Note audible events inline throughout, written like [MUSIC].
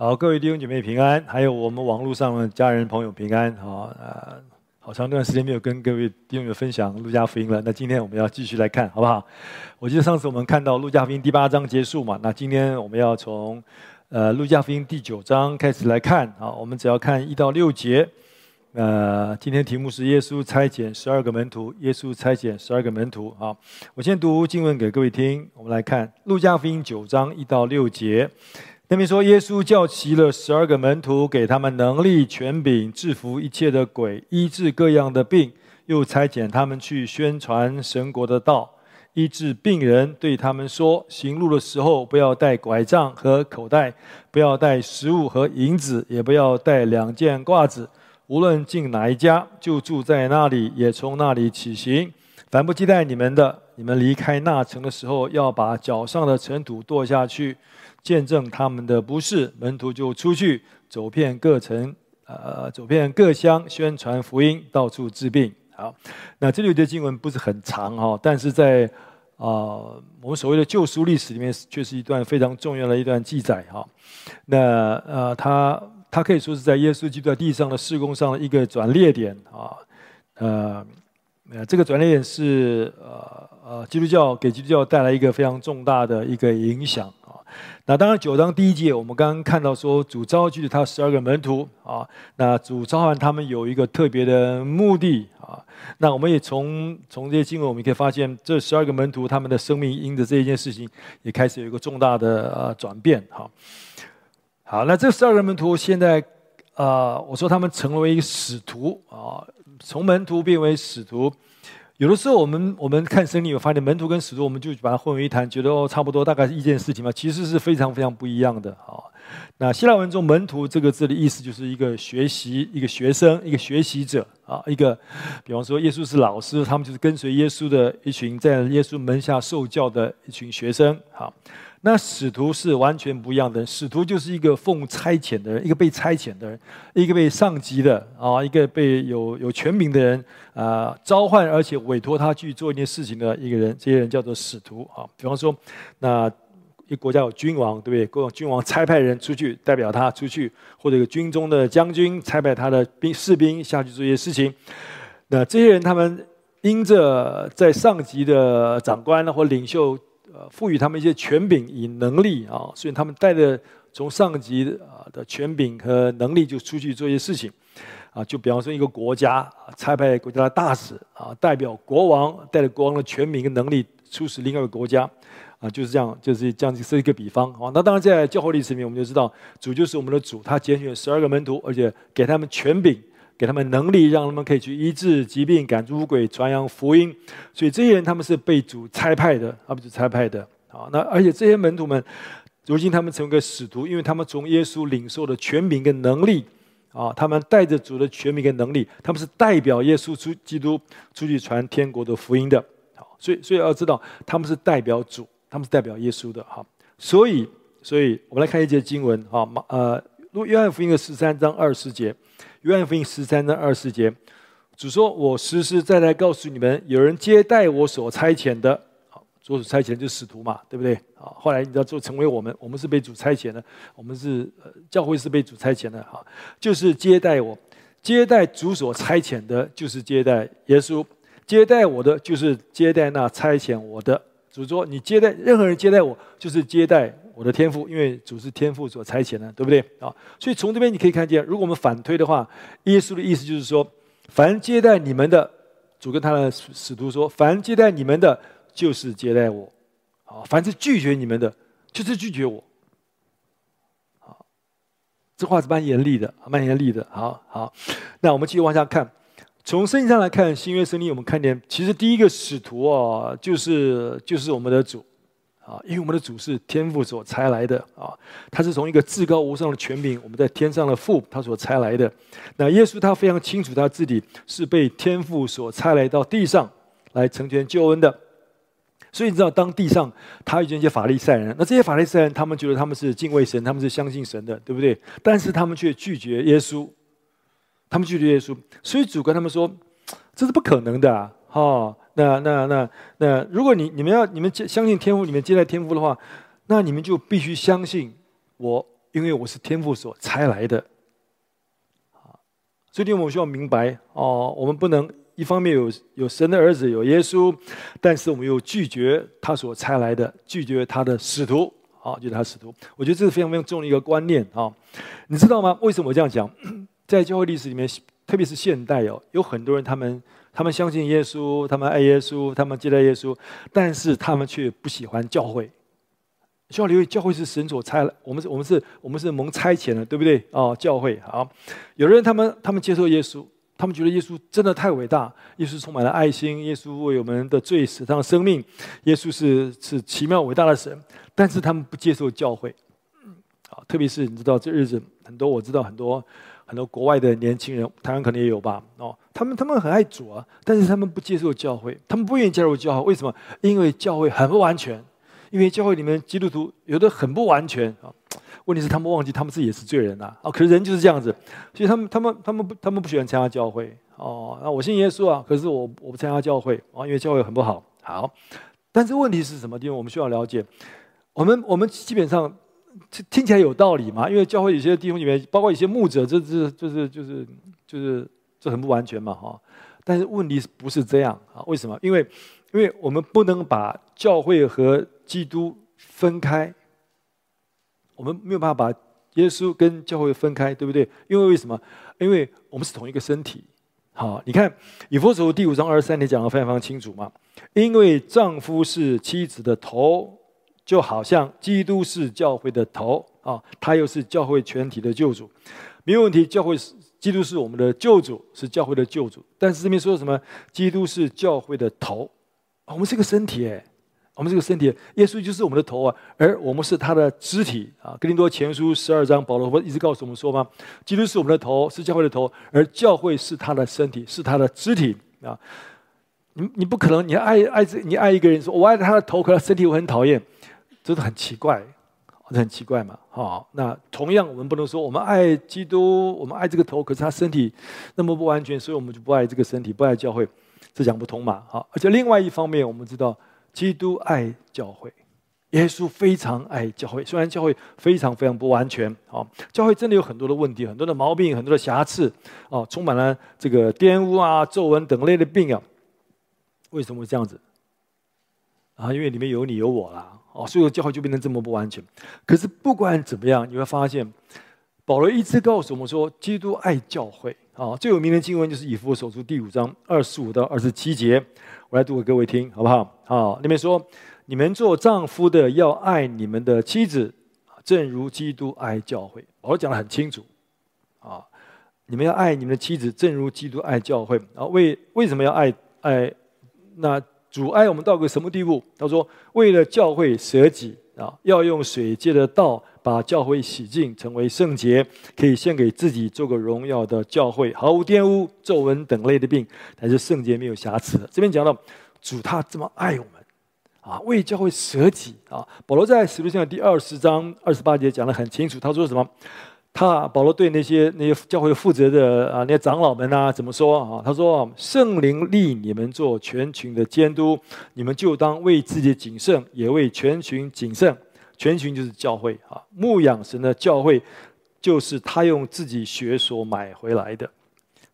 好，各位弟兄姐妹平安，还有我们网络上的家人朋友平安。好，呃，好长一段时间没有跟各位弟兄们分享路加福音了。那今天我们要继续来看，好不好？我记得上次我们看到路加福音第八章结束嘛，那今天我们要从呃路加福音第九章开始来看。好，我们只要看一到六节。呃，今天题目是耶稣差遣十二个门徒。耶稣差遣十二个门徒。好，我先读经文给各位听。我们来看路加福音九章一到六节。那边说，耶稣叫齐了十二个门徒，给他们能力、权柄，制服一切的鬼，医治各样的病，又差遣他们去宣传神国的道，医治病人。对他们说：行路的时候，不要带拐杖和口袋，不要带食物和银子，也不要带两件褂子。无论进哪一家，就住在那里，也从那里起行。凡不接待你们的，你们离开那城的时候，要把脚上的尘土跺下去。见证他们的不是，门徒就出去走遍各城，呃，走遍各乡，宣传福音，到处治病。好，那这里的经文不是很长哈，但是在啊、我们所谓的救赎历史里面，却是一段非常重要的一段记载哈。那呃，他他可以说是在耶稣基督在地上的事工上的一个转捩点啊，呃，这个转捩点是呃呃，基督教给基督教带来一个非常重大的一个影响。那当然，九章第一节，我们刚刚看到说，主召集了他十二个门徒啊。那主召唤他们有一个特别的目的啊。那我们也从从这些经文，我们可以发现，这十二个门徒他们的生命因着这一件事情，也开始有一个重大的呃转变。好，好，那这十二个门徒现在啊，我说他们成为一个使徒啊，从门徒变为使徒。有的时候，我们我们看圣经，有发现门徒跟使徒，我们就把它混为一谈，觉得哦，差不多，大概是一件事情嘛。其实是非常非常不一样的啊。那希腊文中“门徒”这个字的意思，就是一个学习、一个学生、一个学习者啊。一个，比方说，耶稣是老师，他们就是跟随耶稣的一群在耶稣门下受教的一群学生。好。那使徒是完全不一样的，使徒就是一个奉差遣的人，一个被差遣的人，一个被上级的啊，一个被有有权柄的人啊召唤，而且委托他去做一件事情的一个人，这些人叫做使徒啊。比方说，那一个国家有君王，对不对？国君王差派人出去，代表他出去，或者一个军中的将军差派他的兵士兵下去做一些事情。那这些人他们因着在上级的长官或领袖。赋予他们一些权柄与能力啊，所以他们带着从上级啊的权柄和能力就出去做一些事情，啊，就比方说一个国家差派国家的大使啊，代表国王带着国王的权柄跟能力出使另外一个国家，啊，就是这样，就是这样子是一个比方啊。那当然在教会历史里面，我们就知道主就是我们的主，他拣选十二个门徒，而且给他们权柄。给他们能力，让他们可以去医治疾病、赶出污鬼、传扬福音。所以这些人他们是被主差派的，他们是差派的。好，那而且这些门徒们，如今他们成为个使徒，因为他们从耶稣领受的权柄跟能力。啊，他们带着主的权柄跟能力，他们是代表耶稣出基督出去传天国的福音的。好，所以所以要知道，他们是代表主，他们是代表耶稣的。好，所以所以我们来看一节经文。好，马呃，约翰福音的十三章二十节。约翰福音十三章二十节，主说：“我实实在在告诉你们，有人接待我所差遣的，好，所差遣就是使徒嘛，对不对？啊，后来你知道，就成为我们，我们是被主差遣的，我们是呃，教会是被主差遣的，哈，就是接待我，接待主所差遣的，就是接待耶稣，接待我的，就是接待那差遣我的。主说：你接待任何人接待我，就是接待。”我的天赋，因为主是天赋所差遣的，对不对啊？所以从这边你可以看见，如果我们反推的话，耶稣的意思就是说，凡接待你们的，主跟他的使徒说，凡接待你们的，就是接待我。啊，凡是拒绝你们的，就是拒绝我。好，这话是蛮严厉的，蛮严厉的。好好，那我们继续往下看，从圣经上来看，新约圣经我们看见，其实第一个使徒啊，就是就是我们的主。啊，因为我们的主是天父所差来的啊，他是从一个至高无上的权柄，我们在天上的父他所差来的。那耶稣他非常清楚他自己是被天父所差来到地上来成全救恩的。所以你知道，当地上他遇见一些法利赛人，那这些法利赛人他们觉得他们是敬畏神，他们是相信神的，对不对？但是他们却拒绝耶稣，他们拒绝耶稣，所以主跟他们说，这是不可能的啊！哈。那那那那，如果你你们要你们相信天赋，你们接待天赋的话，那你们就必须相信我因为我是天赋所差来的。啊，所以我们需要明白哦，我们不能一方面有有神的儿子有耶稣，但是我们又拒绝他所差来的，拒绝他的使徒。啊，就是他使徒。我觉得这是非常非常重要的一个观念啊，你知道吗？为什么我这样讲？[CLEARS THROAT] 在教会历史里面，特别是现代哦，有很多人他们他们相信耶稣，他们爱耶稣，他们接待耶稣，但是他们却不喜欢教会。需要留意，教会是神所差了，我们是，我们是，我们是蒙差遣的，对不对？哦，教会好。有的人他们他们接受耶稣，他们觉得耶稣真的太伟大，耶稣充满了爱心，耶稣为我们的罪死上生命，耶稣是是奇妙伟大的神，但是他们不接受教会。好，特别是你知道这日子很多，我知道很多很多国外的年轻人，台湾可能也有吧？哦，他们他们很爱主啊，但是他们不接受教会，他们不愿意加入教会，为什么？因为教会很不完全。因为教会里面基督徒有的很不完全啊，问题是他们忘记他们自己也是罪人呐啊！可是人就是这样子，所以他们他们他们不他们不喜欢参加教会哦。那我信耶稣啊，可是我我不参加教会啊，因为教会很不好。好，但是问题是什么？因为我们需要了解，我们我们基本上听起来有道理嘛？因为教会有些地方里面，包括一些牧者，这这就是就是就是这很不完全嘛哈。但是问题不是这样啊？为什么？因为因为我们不能把教会和基督分开，我们没有办法把耶稣跟教会分开，对不对？因为为什么？因为我们是同一个身体。好，你看以弗所第五章二十三节讲的非常非常清楚嘛。因为丈夫是妻子的头，就好像基督是教会的头啊，他又是教会全体的救主。没有问题，教会是基督是我们的救主，是教会的救主。但是这边说什么？基督是教会的头，我们是个身体诶。我们这个身体，耶稣就是我们的头啊，而我们是他的肢体啊。哥林多前书十二章，保罗不是一直告诉我们说吗？基督是我们的头，是教会的头，而教会是他的身体，是他的肢体啊。你你不可能，你爱爱你爱一个人说，我爱他的头，可他身体我很讨厌，这是很奇怪，这很奇怪嘛。好，那同样我们不能说我们爱基督，我们爱这个头，可是他身体那么不完全，所以我们就不爱这个身体，不爱教会，这讲不通嘛。好，而且另外一方面，我们知道。基督爱教会，耶稣非常爱教会。虽然教会非常非常不完全，啊，教会真的有很多的问题，很多的毛病，很多的瑕疵，啊，充满了这个玷污啊、皱纹等类的病啊。为什么会这样子？啊，因为里面有你有我啦，哦，所以教会就变成这么不完全。可是不管怎么样，你会发现，保罗一直告诉我们说，基督爱教会。啊，最有名的经文就是以弗所书第五章二十五到二十七节。我来读给各位听，好不好？好，里面说：“你们做丈夫的要爱你们的妻子，正如基督爱教会。”我讲得很清楚，啊，你们要爱你们的妻子，正如基督爱教会。啊，为为什么要爱爱？那阻碍我们到个什么地步？他说：“为了教会舍己啊，要用水借的道把教会洗净，成为圣洁，可以献给自己做个荣耀的教会，毫无玷污、皱纹等类的病，但是圣洁没有瑕疵。”这边讲到。主他这么爱我们，啊，为教会舍己啊。保罗在使徒行传第二十章二十八节讲得很清楚，他说什么？他保罗对那些那些教会负责的啊那些长老们啊怎么说啊？他说：“圣灵立你们做全群的监督，你们就当为自己谨慎，也为全群谨慎。全群就是教会啊，牧养神的教会，就是他用自己血所买回来的。”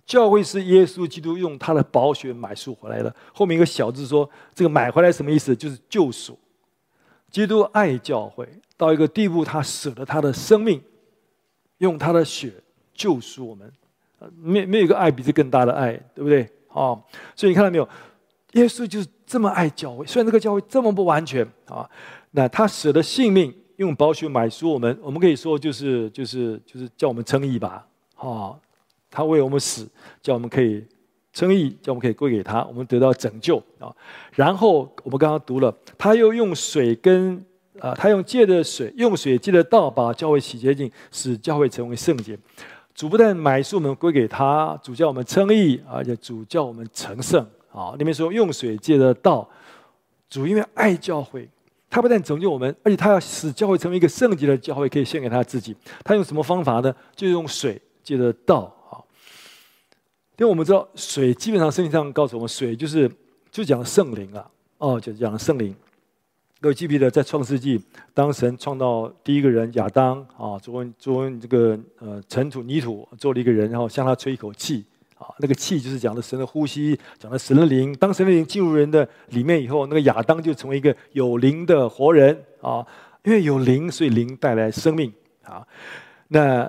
教会是耶稣基督用他的宝血买赎回来的。后面一个小字说：“这个买回来什么意思？就是救赎。基督爱教会到一个地步，他舍了他的生命，用他的血救赎我们。没没有一个爱比这更大的爱，对不对？啊，所以你看到没有？耶稣就是这么爱教会。虽然这个教会这么不完全啊，那他舍了性命，用宝血买赎我们。我们可以说就是就是就是叫我们称义吧，啊。他为我们死，叫我们可以称义，叫我们可以归给他，我们得到拯救啊。然后我们刚刚读了，他又用水跟啊，他用借的水，用水借的道，把教会洗洁净，使教会成为圣洁。主不但买赎我们归给他，主叫我们称义，而且主叫我们成圣啊。里面说用水借的道，主因为爱教会，他不但拯救我们，而且他要使教会成为一个圣洁的教会，可以献给他自己。他用什么方法呢？就用水借的道。啊因为我们知道水基本上圣经上告诉我们，水就是就讲圣灵啊，哦，就讲圣灵。各位记不记得在创世纪，当神创造第一个人亚当啊，作为作为这个呃尘土泥土做了一个人，然后向他吹一口气啊，那个气就是讲的神的呼吸，讲的神的灵。当神的灵进入人的里面以后，那个亚当就成为一个有灵的活人啊，因为有灵，所以灵带来生命啊。那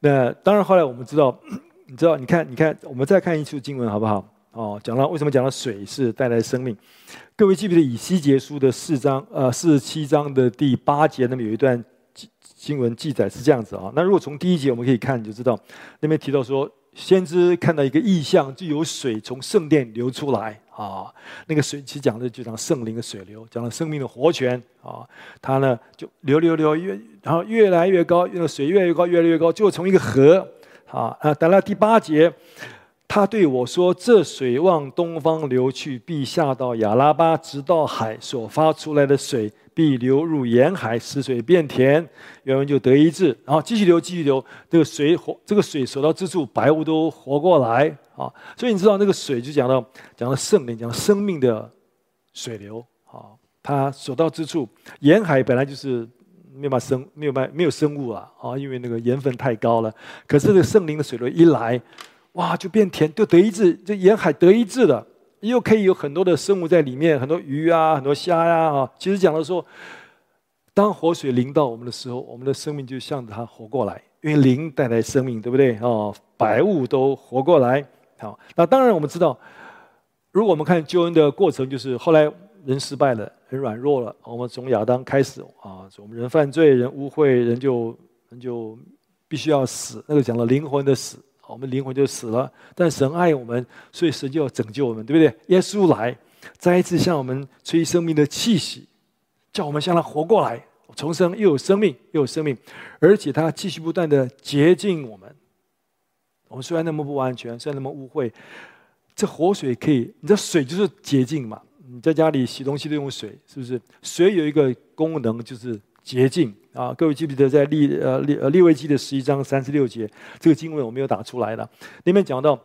那当然后来我们知道，你知道，你看，你看，我们再看一处经文好不好？哦，讲到为什么讲到水是带来生命？各位记不记得以西结书的四章，呃，四十七章的第八节，那么有一段经文记载是这样子啊。那如果从第一节我们可以看，你就知道那边提到说，先知看到一个异象，就有水从圣殿流出来啊。那个水其实讲的就讲圣灵的水流，讲了生命的活泉啊。它呢就流流流越，然后越来越高，那个水越来越高，越来越高，就从一个河啊啊，到了第八节。他对我说：“这水往东方流去，必下到亚拉巴，直到海所发出来的水，必流入沿海，使水变甜，原文就得一治。然后继续流，继续流，这个水活，这个水所到之处，白物都活过来啊！所以你知道，那个水就讲到讲到圣灵，讲生命的水流啊。它所到之处，沿海本来就是没有办生，没有办没有生物啊啊，因为那个盐分太高了。可是这个圣灵的水流一来。”哇，就变甜，就得医治，这沿海得医治的，又可以有很多的生物在里面，很多鱼啊，很多虾呀啊。其实讲的说，当活水淋到我们的时候，我们的生命就向着它活过来，因为灵带来生命，对不对？哦，百物都活过来。好，那当然我们知道，如果我们看救恩的过程，就是后来人失败了，人软弱了，我们从亚当开始啊，我们人犯罪，人污秽，人就人就必须要死。那个讲了灵魂的死。我们灵魂就死了，但神爱我们，所以神就要拯救我们，对不对？耶稣来，再一次向我们吹生命的气息，叫我们向他活过来，重生又有生命，又有生命，而且他继续不断的洁净我们。我们虽然那么不完全，虽然那么污秽，这活水可以，你知道水就是洁净嘛？你在家里洗东西都用水，是不是？水有一个功能就是。洁净啊！各位记不记得在利呃利呃利未记的十一章三十六节，这个经文我没有打出来了。里面讲到，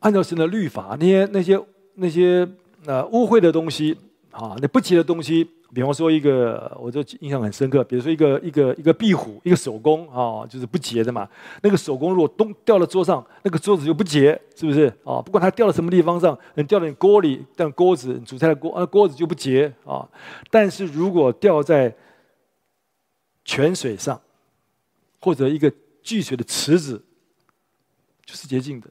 按照神的律法，那些那些那些呃污秽的东西啊，那不洁的东西，比方说一个，我就印象很深刻，比如说一个一个一个壁虎，一个手工啊，就是不洁的嘛。那个手工如果咚掉到桌上，那个桌子就不洁，是不是啊？不管它掉到什么地方上，能掉到你锅里，但锅子煮菜的锅，啊锅子就不洁啊。但是如果掉在泉水上，或者一个聚水的池子，就是洁净的，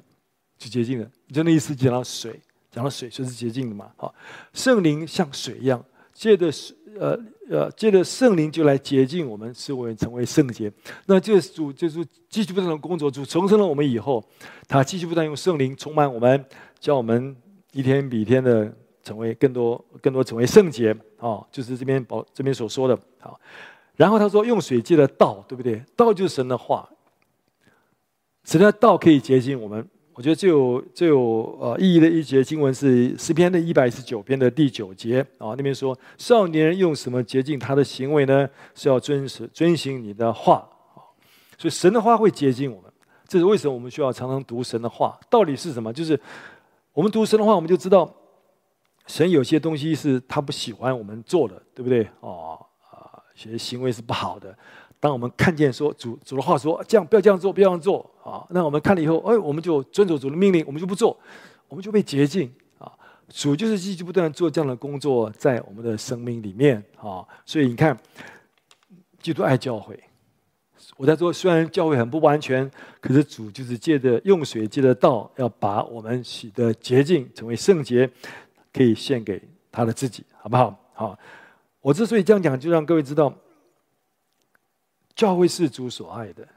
是洁净的。就那意思，讲到水，讲到水就是洁净的嘛。好，圣灵像水一样。借着呃呃，借着圣灵就来洁净我们，使我们成为圣洁。那这主就是继续不断的工作，主重生了我们以后，他继续不断用圣灵充满我们，叫我们一天比一天的成为更多、更多成为圣洁。啊，就是这边保这边所说的。好，然后他说用水借的道，对不对？道就是神的话，神的道可以洁净我们。我觉得最有最有呃意义的一节经文是诗篇的一百一十九篇的第九节啊，那边说少年人用什么洁净他的行为呢？是要遵守遵行你的话啊，所以神的话会洁净我们。这是为什么我们需要常常读神的话？道理是什么？就是我们读神的话，我们就知道神有些东西是他不喜欢我们做的，对不对？哦啊，有些行为是不好的。当我们看见说主主的话说这样不要这样做，不要这样做啊，那我们看了以后，哎，我们就遵守主的命令，我们就不做，我们就被洁净啊。主就是继续不断做这样的工作在我们的生命里面啊。所以你看，基督爱教会。我在说，虽然教会很不完全，可是主就是借着用水借着道，要把我们洗得洁净，成为圣洁，可以献给他的自己，好不好？好，我之所以这样讲，就让各位知道。教会是主所爱的，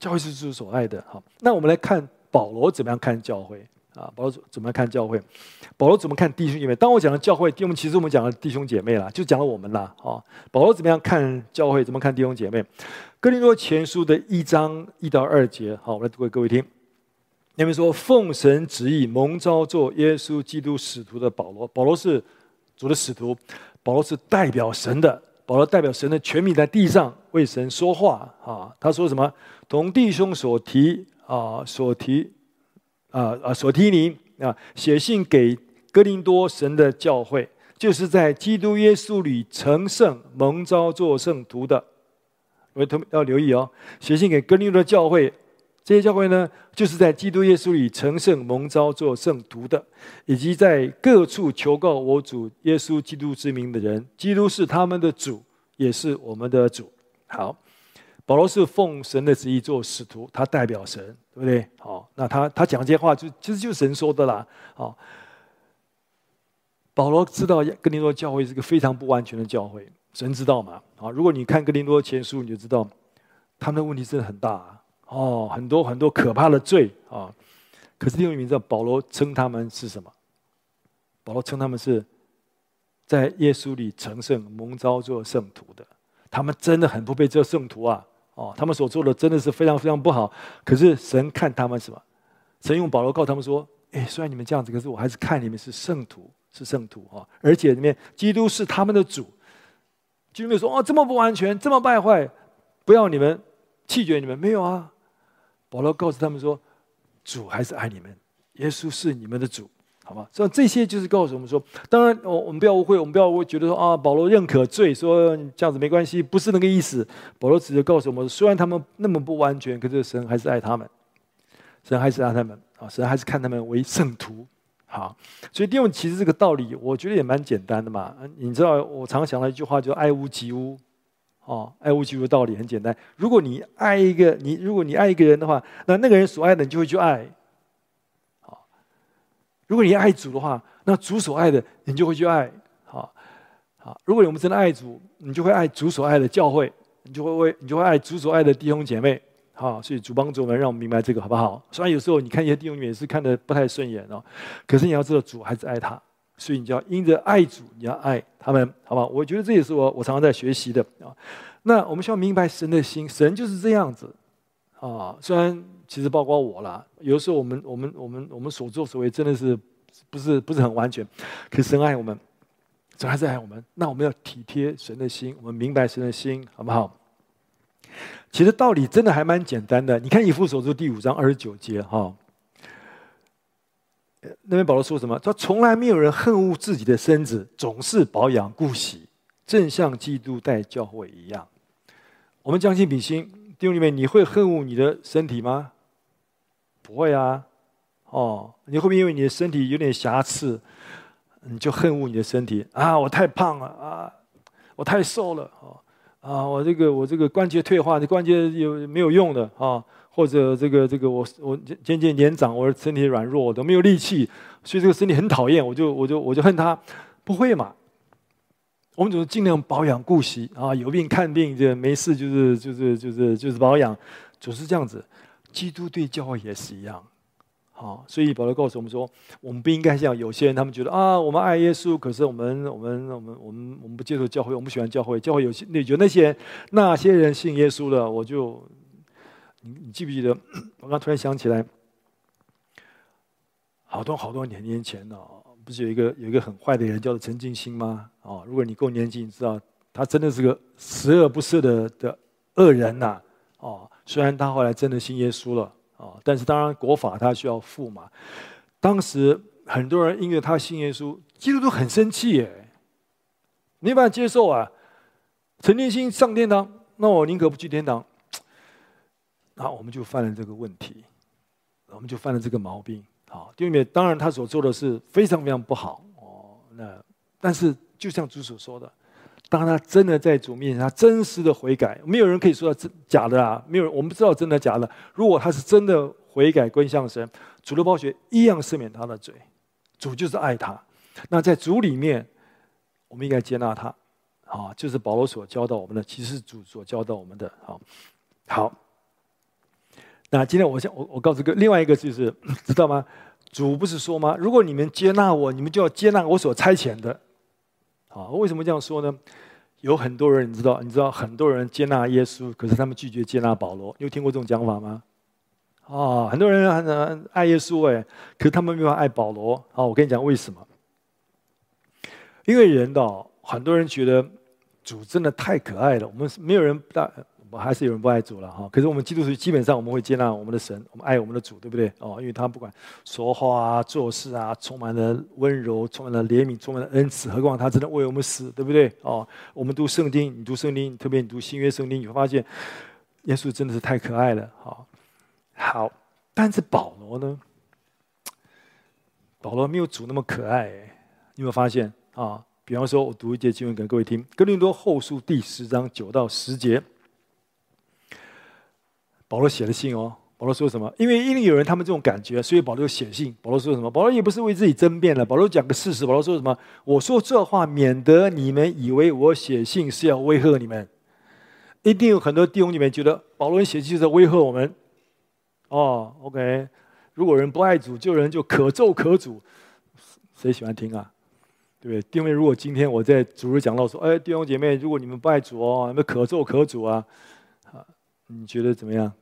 教会是主所爱的。好，那我们来看保罗怎么样看教会啊？保罗怎么样看教会？保罗怎么看弟兄姐妹？当我讲的教会，弟兄其实我们讲的弟兄姐妹啦，就讲了我们啦。啊，保罗怎么样看教会？怎么看弟兄姐妹？哥林多前书的一章一到二节，好，我来读给各位听。那边说，奉神旨意蒙召做耶稣基督使徒的保罗，保罗是主的使徒，保罗是代表神的。保罗代表神的权柄在地上为神说话啊！他说什么？同弟兄所提啊，所提啊啊，所提尼啊，写信给哥林多神的教会，就是在基督耶稣里成圣、蒙召做圣徒的。我们要留意哦，写信给哥林多教会，这些教会呢，就是在基督耶稣里成圣、蒙召做圣徒的，以及在各处求告我主耶稣基督之名的人。基督是他们的主，也是我们的主。好。保罗是奉神的旨意做使徒，他代表神，对不对？好，那他他讲这些话就其实就是神说的啦。好，保罗知道哥林多教会是个非常不完全的教会，神知道吗？好，如果你看哥林多前书，你就知道他们的问题真的很大哦，很多很多可怕的罪啊。可是弟兄们知道，保罗称他们是什么？保罗称他们是在耶稣里成圣、蒙召做圣徒的，他们真的很不配做圣徒啊。哦，他们所做的真的是非常非常不好。可是神看他们什么？神用保罗告他们说：“哎，虽然你们这样子，可是我还是看你们是圣徒，是圣徒啊！而且里面基督是他们的主。”基督没有说：“哦，这么不完全，这么败坏，不要你们弃绝你们。”没有啊。保罗告诉他们说：“主还是爱你们，耶稣是你们的主。”好吧，所以这些就是告诉我们说，当然，我我们不要误会，我们不要觉得说啊，保罗认可罪，说这样子没关系，不是那个意思。保罗只是告诉我们，虽然他们那么不完全，可是神还是爱他们，神还是爱他们啊，神还是看他们为圣徒。好，所以弟兄其实这个道理，我觉得也蛮简单的嘛。你知道，我常想到一句话，叫“爱屋及乌”。哦，爱屋及乌的道理很简单。如果你爱一个你，如果你爱一个人的话，那那个人所爱的，你就会去爱。如果你爱主的话，那主所爱的，你就会去爱。好，好。如果我们真的爱主，你就会爱主所爱的教会，你就会为，你就会爱主所爱的弟兄姐妹。好，所以主帮助我们，让我们明白这个，好不好？虽然有时候你看一些弟兄姐妹也是看的不太顺眼哦，可是你要知道主还是爱他，所以你就要因着爱主，你要爱他们，好不好？我觉得这也是我我常常在学习的啊。那我们需要明白神的心，神就是这样子啊。虽然。其实包括我啦，有时候我们我们我们我们所作所为真的是不是不是很完全，可是神爱我们，神还是爱我们。那我们要体贴神的心，我们明白神的心，好不好？其实道理真的还蛮简单的。你看以弗所书第五章二十九节哈，那边保罗说什么？他从来没有人恨恶自己的身子，总是保养顾惜，正像基督带教会一样。我们将心比心，弟兄姊妹，你会恨恶你的身体吗？不会啊，哦，你会不会因为你的身体有点瑕疵，你就恨恶你的身体啊？我太胖了啊，我太瘦了啊，我这个我这个关节退化，这关节有没有用的啊？或者这个这个我我渐渐年长，我的身体软弱，我都没有力气，所以这个身体很讨厌，我就我就我就恨他。不会嘛？我们总是尽量保养顾惜啊，有病看病，这没事就是就是就是就是保养，总是这样子。基督对教会也是一样，好，所以保罗告诉我们说，我们不应该像有些人，他们觉得啊，我们爱耶稣，可是我们我们我们我们我们不接受教会，我们不喜欢教会，教会有些那就那些那些人信耶稣了，我就你你记不记得？[CLEARS THROAT] 我刚突然想起来，好多好多年年前呢，不是有一个有一个很坏的人叫做陈进兴吗？哦，如果你够年纪，你知道他真的是个十恶不赦的的恶人呐、哦。虽然他后来真的信耶稣了啊，但是当然国法他需要付嘛。当时很多人因为他信耶稣，基督徒很生气耶，没办法接受啊。陈建兴上天堂，那我宁可不去天堂。那我们就犯了这个问题，我们就犯了这个毛病。好，因为当然他所做的是非常非常不好哦。那但是就像主所说的。当他真的在主面前，他真实的悔改，没有人可以说他真假的啊，没有，我们不知道真的假的。如果他是真的悔改归向神，主的宝血一样赦免他的罪。主就是爱他。那在主里面，我们应该接纳他。啊，就是保罗所教导我们的，其实是主所教导我们的。好，好。那今天我想，我我告诉各位，另外一个就是，[COUGHS] 知道吗？主不是说吗？如果你们接纳我，你们就要接纳我所差遣的。啊，为什么这样说呢？有很多人，你知道，你知道，很多人接纳耶稣，可是他们拒绝接纳保罗。你有听过这种讲法吗？啊，很多人很爱耶稣，哎，可是他们没有爱保罗。好，我跟你讲为什么？因为人的很多人觉得主真的太可爱了，我们没有人不大，我们还是有人不爱主了哈。可是我们基督徒基本上我们会接纳我们的神，我们爱我们的主，对不对？哦，因为他不管说话啊、做事啊，充满了温柔，充满了怜悯，充满了恩慈。何况他真的为我们死，对不对？哦，我们读圣经，你读圣经，特别你读新约圣经，你会发现耶稣真的是太可爱了。好，好，但是保罗呢？保罗没有主那么可爱，你有没有发现啊？比方说，我读一节经文给各位听，《哥林多后书》第十章九到十节，保罗写的信哦。保罗说什么？因为因为有人他们这种感觉，所以保罗写信。保罗说什么？保罗也不是为自己争辩了。保罗讲个事实。保罗说什么？我说这话，免得你们以为我写信是要威吓你们。一定有很多弟兄姐妹觉得保罗写信是在威吓我们。哦，OK，如果人不爱主，就人就可咒可诅，谁喜欢听啊？对不对？因为如果今天我在主日讲到说，哎，弟兄姐妹，如果你们不爱主哦，你们可咒可诅啊，啊，你觉得怎么样？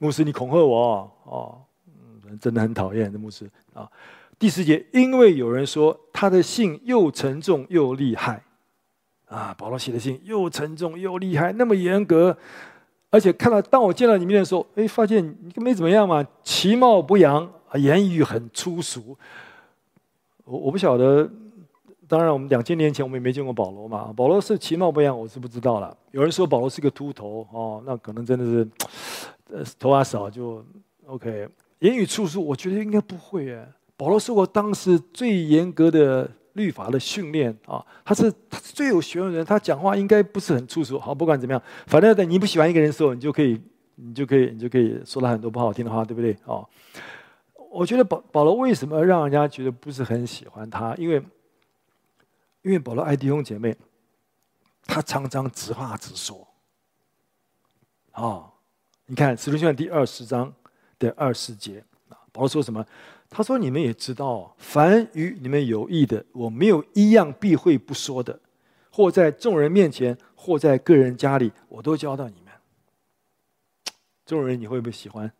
牧师，你恐吓我哦，嗯，真的很讨厌这牧师啊。第四节，因为有人说他的信又沉重又厉害，啊，保罗写的信又沉重又厉害，那么严格，而且看到当我见到你面的时候，哎，发现你没怎么样嘛，其貌不扬，言语很粗俗。我我不晓得。当然，我们两千年前我们也没见过保罗嘛。保罗是其貌不扬，我是不知道了。有人说保罗是个秃头哦，那可能真的是，呃，头发少就 OK。言语粗俗，我觉得应该不会诶。保罗是我当时最严格的律法的训练啊，他是他是最有学问的人，他讲话应该不是很粗俗。好，不管怎么样，反正等你不喜欢一个人的时候，你就可以，你就可以，你就可以说他很多不好听的话，对不对？哦，我觉得保保罗为什么让人家觉得不是很喜欢他？因为因为保罗爱弟兄姐妹，他常常直话直说。啊、你看《使徒行传》第二十章的二十节啊，保罗说什么？他说：“你们也知道，凡与你们有益的，我没有一样避讳不说的，或在众人面前，或在个人家里，我都教导你们。”众人你会不会喜欢？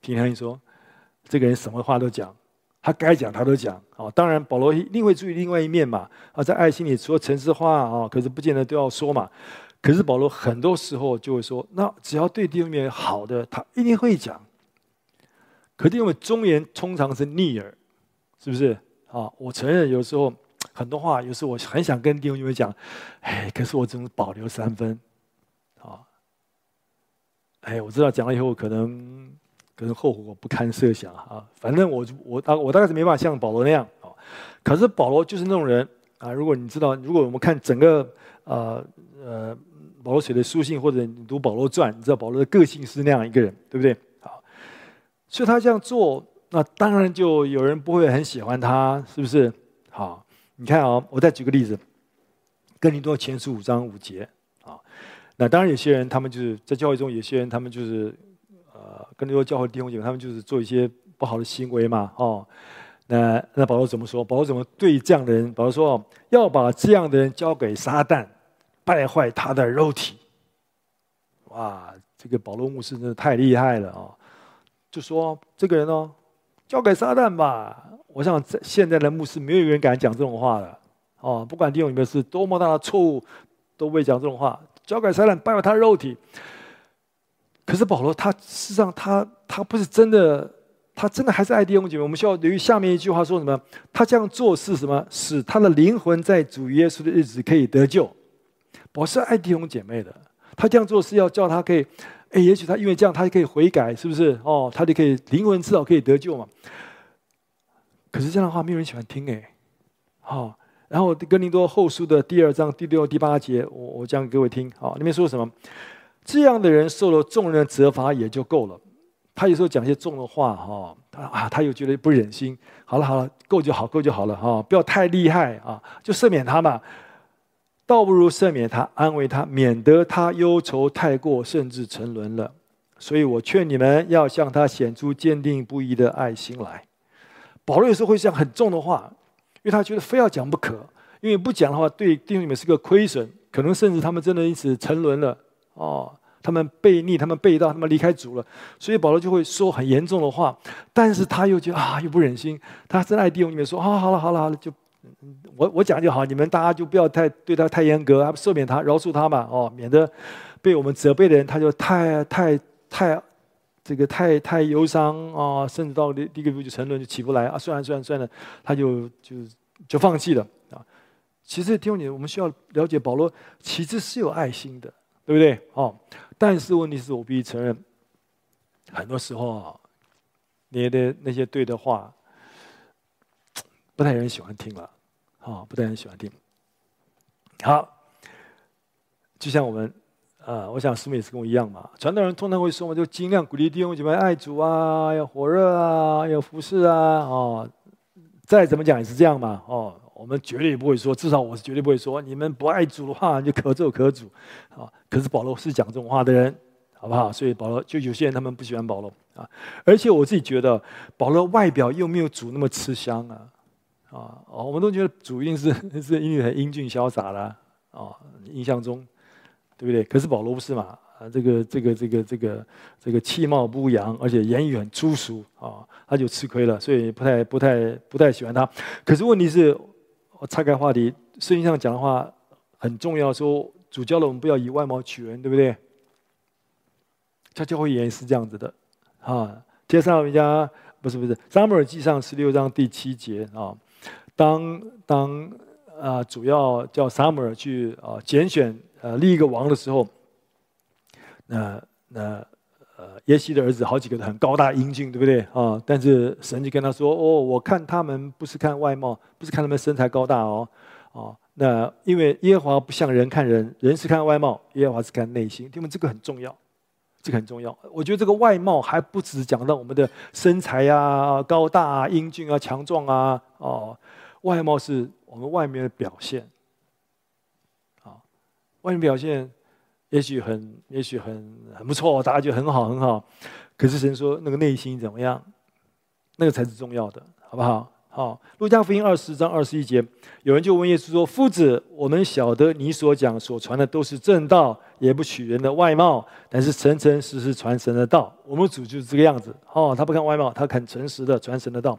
平常你说，这个人什么话都讲。他该讲他都讲啊，当然保罗一定会注意另外一面嘛啊，在爱心里除了诚实话啊，可是不见得都要说嘛。可是保罗很多时候就会说，那只要对弟兄们好的，他一定会讲。可是因为忠言通常是逆耳，是不是啊？我承认有时候很多话，有时候我很想跟弟兄们讲，哎，可是我只能保留三分啊。哎，我知道讲了以后可能。可是后果不堪设想啊！反正我我大我大概是没办法像保罗那样啊。可是保罗就是那种人啊。如果你知道，如果我们看整个呃呃保罗写的书信，或者你读保罗传，你知道保罗的个性是那样一个人，对不对？好，所以他这样做，那当然就有人不会很喜欢他，是不是？好，你看啊，我再举个例子，《哥林多前书五章五节》啊。那当然有些人，他们就是在教会中，有些人他们就是。跟那个教会弟兄姐妹，他们就是做一些不好的行为嘛，哦，那那保罗怎么说？保罗怎么对这样的人？保罗说，要把这样的人交给撒旦，败坏他的肉体。哇，这个保罗牧师真的太厉害了啊、哦！就说这个人哦，交给撒旦吧。我想在现在的牧师没有一个人敢讲这种话的哦，不管弟兄姐妹是多么大的错误，都不会讲这种话。交给撒旦，败坏他的肉体。可是保罗他事实上他他不是真的，他真的还是爱弟兄姐妹。我们需要留意下面一句话说什么？他这样做是什么？使他的灵魂在主耶稣的日子可以得救。保罗是爱弟兄姐妹的，他这样做是要叫他可以，哎，也许他因为这样他就可以悔改，是不是？哦，他就可以灵魂至少可以得救嘛。可是这样的话没有人喜欢听哎，好，然后哥林多后书的第二章第六第八节，我我讲给各位听，好，里面说什么？这样的人受了众人责罚也就够了。他有时候讲一些重的话，哈，他啊，他又觉得不忍心。好了好了，够就好，够就好了，哈，不要太厉害啊，就赦免他嘛。倒不如赦免他，安慰他，免得他忧愁太过，甚至沉沦了。所以我劝你们要向他显出坚定不移的爱心来。保罗有时候会讲很重的话，因为他觉得非要讲不可，因为不讲的话对弟兄们是个亏损，可能甚至他们真的因此沉沦了。哦，他们悖逆，他们背道，他们离开主了，所以保罗就会说很严重的话，但是他又觉得啊，又不忍心，他真爱弟兄里面说啊，好了好了好了，就我我讲就好，你们大家就不要太对他太严格，赦免他，饶恕他嘛，哦，免得被我们责备的人他就太太太这个太太忧伤啊，甚至到第第一个步就沉沦就起不来啊，算了算了算了，他就就就放弃了啊。其实弟兄姐妹，我们需要了解保罗其实是有爱心的，对不对？哦，但是问题是我必须承认，很多时候啊，你的那些对的话。不太有人喜欢听了，啊，不太有人喜欢听。好，就像我们，啊，我想师母也是跟我一样嘛。传道人通常会说嘛，就尽量鼓励弟兄姐妹爱主啊，要火热啊，要服侍啊，哦，再怎么讲也是这样嘛，哦，我们绝对不会说，至少我是绝对不会说，你们不爱主的话，就可咒可诅，啊。可是保罗是讲这种话的人，好不好？所以保罗就有些人他们不喜欢保罗啊，而且我自己觉得保罗外表又没有主那么吃香啊。啊哦，我们都觉得主一定是 [LAUGHS] 是因为很英俊潇洒的啊，印象中，对不对？可是保罗不是嘛？啊，这个这个这个这个这个气貌不扬，而且言语很粗俗啊，他就吃亏了，所以不太不太不太喜欢他。可是问题是，我岔开话题，圣经上讲的话很重要，说主教了我们不要以外貌取人，对不对？他教会也是这样子的啊。接上人家不是不是，撒母耳记上十六章第七节啊。当当啊，主要叫撒母耳去啊拣选呃立一个王的时候，那那呃耶西的儿子好几个都很高大英俊，对不对啊？但是神就跟他说：“哦，我看他们不是看外貌，不是看他们身材高大哦，哦，那因为耶和华不像人看人，人是看外貌，耶和华是看内心。因为这个很重要，这个很重要。我觉得这个外貌还不止讲到我们的身材啊、高大啊、英俊啊、强壮啊，哦。”外貌是我们外面的表现，啊，外面表现也许很，也许很很不错，大家觉得很好很好。可是神说那个内心怎么样，那个才是重要的，好不好？好，路加福音二十章二十一节，有人就问耶稣说：“夫子，我们晓得你所讲所传的都是正道，也不取人的外貌，但是诚诚实实传神的道。我们主就是这个样子，哦，他不看外貌，他很诚实的传神的道。”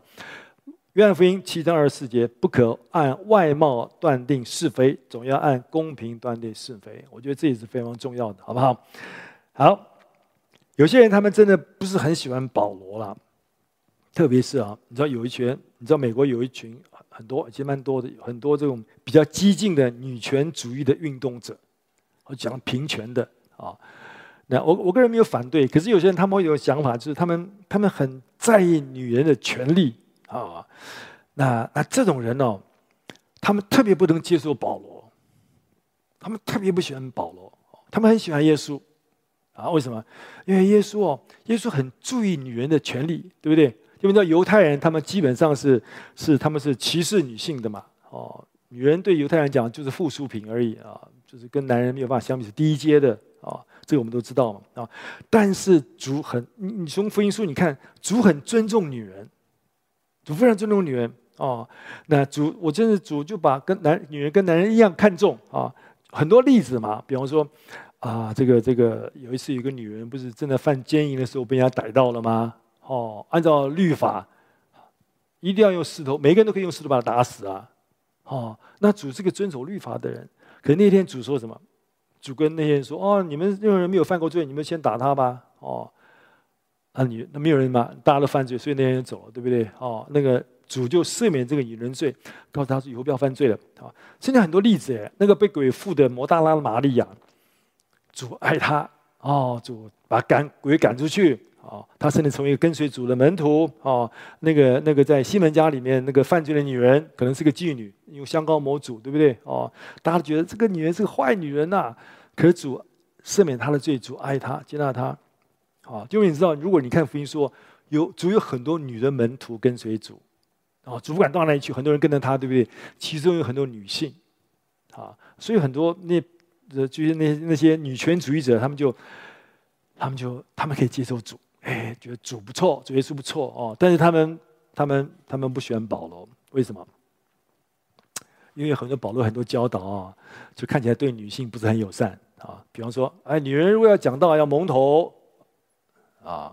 约翰福音七章二十四节，不可按外貌断定是非，总要按公平断定是非。我觉得这也是非常重要的，好不好？好，有些人他们真的不是很喜欢保罗啦，特别是啊，你知道有一群，你知道美国有一群很多，其实蛮多的，很多这种比较激进的女权主义的运动者，我讲平权的啊。那我我个人没有反对，可是有些人他们会有想法，就是他们他们很在意女人的权利。啊、那那这种人哦，他们特别不能接受保罗，他们特别不喜欢保罗，他们很喜欢耶稣，啊，为什么？因为耶稣哦，耶稣很注意女人的权利，对不对？因为你知道犹太人他们基本上是是他们是歧视女性的嘛，哦，女人对犹太人讲就是附属品而已啊，就是跟男人没有办法相比，是低阶的啊，这个我们都知道嘛啊。但是主很，你从福音书你看，主很尊重女人。主非常尊重女人哦，那主我真是主就把跟男女人跟男人一样看重啊，很多例子嘛，比方说啊，这个这个有一次有个女人不是正在犯奸淫的时候被人家逮到了吗？哦，按照律法一定要用石头，每个人都可以用石头把她打死啊，哦，那主是个遵守律法的人，可是那天主说什么？主跟那些人说哦，你们任何人没有犯过罪，你们先打他吧，哦。啊，女那没有人嘛，大家都犯罪，所以那些人走了，对不对？哦，那个主就赦免这个女人罪，告诉他说以后不要犯罪了。啊，现在很多例子，哎，那个被鬼附的摩大拉的玛利亚，主爱她，哦，主把赶鬼赶出去，哦，她甚至成为一个跟随主的门徒，哦，那个那个在西门家里面那个犯罪的女人，可能是个妓女，用香膏抹主，对不对？哦，大家都觉得这个女人是个坏女人呐，可是主赦免她的罪，主爱她，接纳她。啊，因为你知道，如果你看福音说，有主有很多女的门徒跟随主，啊，主不管到哪里去，很多人跟着他，对不对？其中有很多女性，啊，所以很多那呃，就是那那些女权主义者，他们就，他们就他们可以接受主，哎，觉得主不错，主耶稣不错哦，但是他们他们他们不喜欢保罗，为什么？因为很多保罗很多教导啊，就看起来对女性不是很友善啊，比方说，哎，女人如果要讲道要蒙头。啊，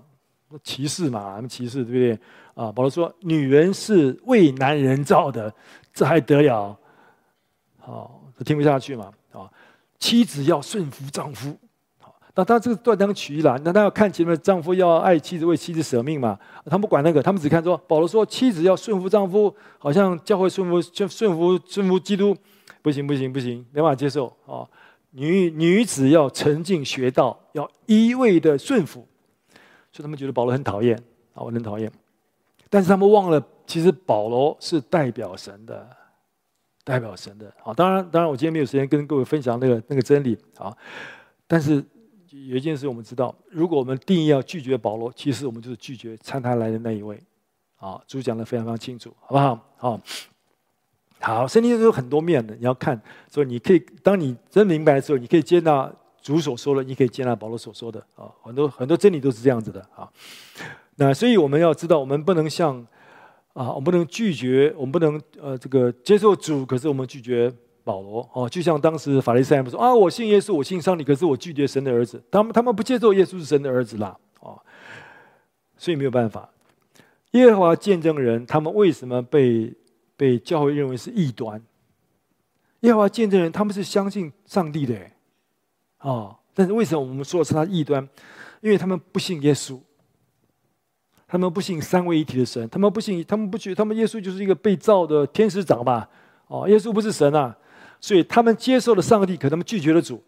歧视嘛，他们歧视对不对？啊，保罗说，女人是为男人造的，这还得了？好，这听不下去嘛？啊，妻子要顺服丈夫。好，那他这个断章取义了。那他要看前面丈夫要爱妻子，为妻子舍命嘛？他不管那个，他们只看说保罗说妻子要顺服丈夫，好像教会顺服顺顺服顺服基督，不行不行不行，没办法接受啊。女女子要沉静学道，要一味的顺服，所以他们觉得保罗很讨厌啊，我很讨厌。但是他们忘了，其实保罗是代表神的，代表神的。好，当然，当然，我今天没有时间跟各位分享那个那个真理啊。但是有一件事我们知道，如果我们定义要拒绝保罗，其实我们就是拒绝参他来的那一位。啊，主讲的非常非常清楚，好不好？好。好，圣经是有很多面的，你要看，所以你可以，当你真明白的时候，你可以接纳主所说的，你可以接纳保罗所说的啊，很多很多真理都是这样子的啊。那所以我们要知道，我们不能像啊，我们不能拒绝，我们不能呃这个接受主，可是我们拒绝保罗哦，就像当时法利赛人说啊，我信耶稣，我信上帝，可是我拒绝神的儿子，他们他们不接受耶稣是神的儿子啦啊，所以没有办法。耶和华见证人，他们为什么被？被教会认为是异端，耶和华见证人，他们是相信上帝的，啊，但是为什么我们说是他异端？因为他们不信耶稣，他们不信三位一体的神，他们不信，他们不觉他们耶稣就是一个被造的天使长吧？哦，耶稣不是神啊，所以他们接受了上帝，可他们拒绝了主，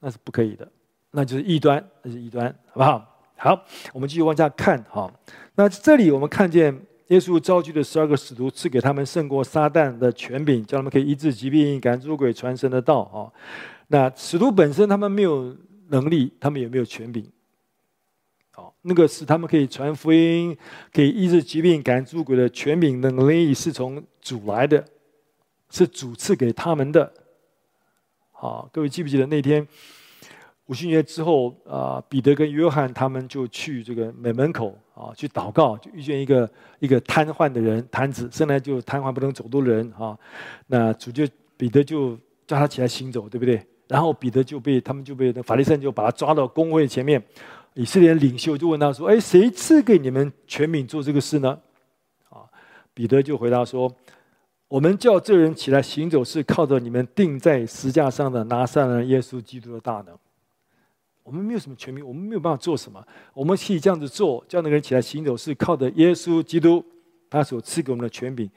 那是不可以的，那就是异端，那是异端，好不好？好，我们继续往下看，哈，那这里我们看见。耶稣召集的十二个使徒，赐给他们胜过撒旦的权柄，叫他们可以医治疾病、赶出鬼、传神的道。啊，那使徒本身他们没有能力，他们也没有权柄。好，那个是他们可以传福音、可以医治疾病、赶出鬼的权柄能力，是从主来的，是主赐给他们的。好，各位记不记得那天？五旬节之后，啊，彼得跟约翰他们就去这个门门口啊，去祷告，就遇见一个一个瘫痪的人，瘫子，生来就瘫痪不能走路的人啊。那主就彼得就叫他起来行走，对不对？然后彼得就被他们就被那法利赛就把他抓到公会前面，以色列领袖就问他说：“哎，谁赐给你们权柄做这个事呢？”啊，彼得就回答说：“我们叫这人起来行走，是靠着你们钉在十架上的拿撒勒耶稣基督的大能。”我们没有什么权柄，我们没有办法做什么。我们可以这样子做，叫那个人起来行走，是靠着耶稣基督他所赐给我们的权柄，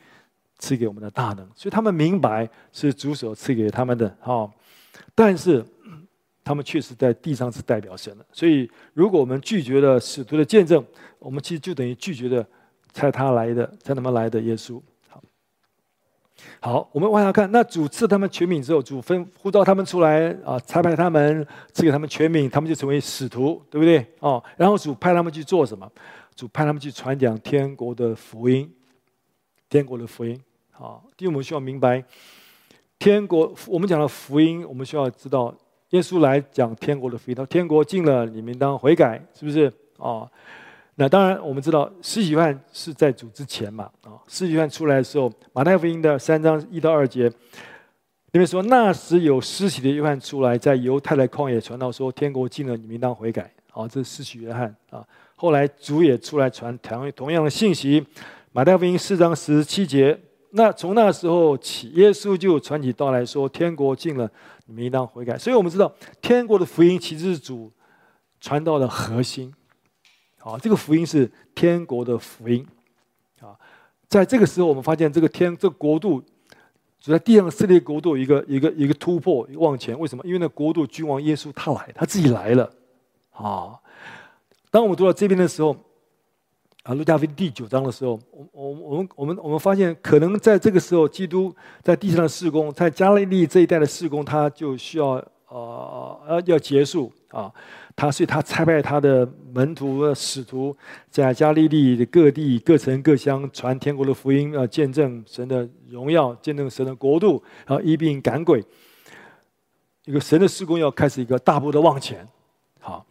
赐给我们的大能。所以他们明白是主所赐给他们的。好，但是他们确实在地上是代表神的。所以，如果我们拒绝了使徒的见证，我们其实就等于拒绝了差他来的、差他们来的耶稣。好，好我们往下看。那主赐他们权柄之后，主分呼召他们出来啊，差派他们赐给他们权柄，他们就成为使徒，对不对？哦，然后主派他们去做什么？主派他们去传讲天国的福音，天国的福音。好，第一，我们需要明白天国。我们讲的福音，我们需要知道，耶稣来讲天国的福音，他说天国近了，你们当悔改，是不是？哦。那当然，我们知道施洗约是在主之前嘛，啊，施洗约出来的时候，马太福音的三章一到二节，里面说那时有施洗的约翰出来，在犹太的旷野传道说，天国近了，你们当悔改。啊，这是施洗约翰啊。后来主也出来传同同样的信息，马太福音四章十七节，那从那时候起，耶稣就传起道来说，天国近了，你们应当悔改。所以我们知道，天国的福音其实是主传道的核心。啊，这个福音是天国的福音，啊，在这个时候，我们发现这个天这个国度，就在地上设立国度一个一个一个突破往前。为什么？因为那国度君王耶稣他来，他自己来了。啊，当我们读到这边的时候，啊，路加福音第九章的时候，我我我们我们我们发现，可能在这个时候，基督在地上的事工，在加利利这一带的事工，他就需要呃呃要结束啊。他所以，他差派他的门徒、使徒，在加利利的各地、各城、各乡传天国的福音，啊，见证神的荣耀，见证神的国度，然后一并赶鬼。一个神的事工要开始一个大步的往前。好，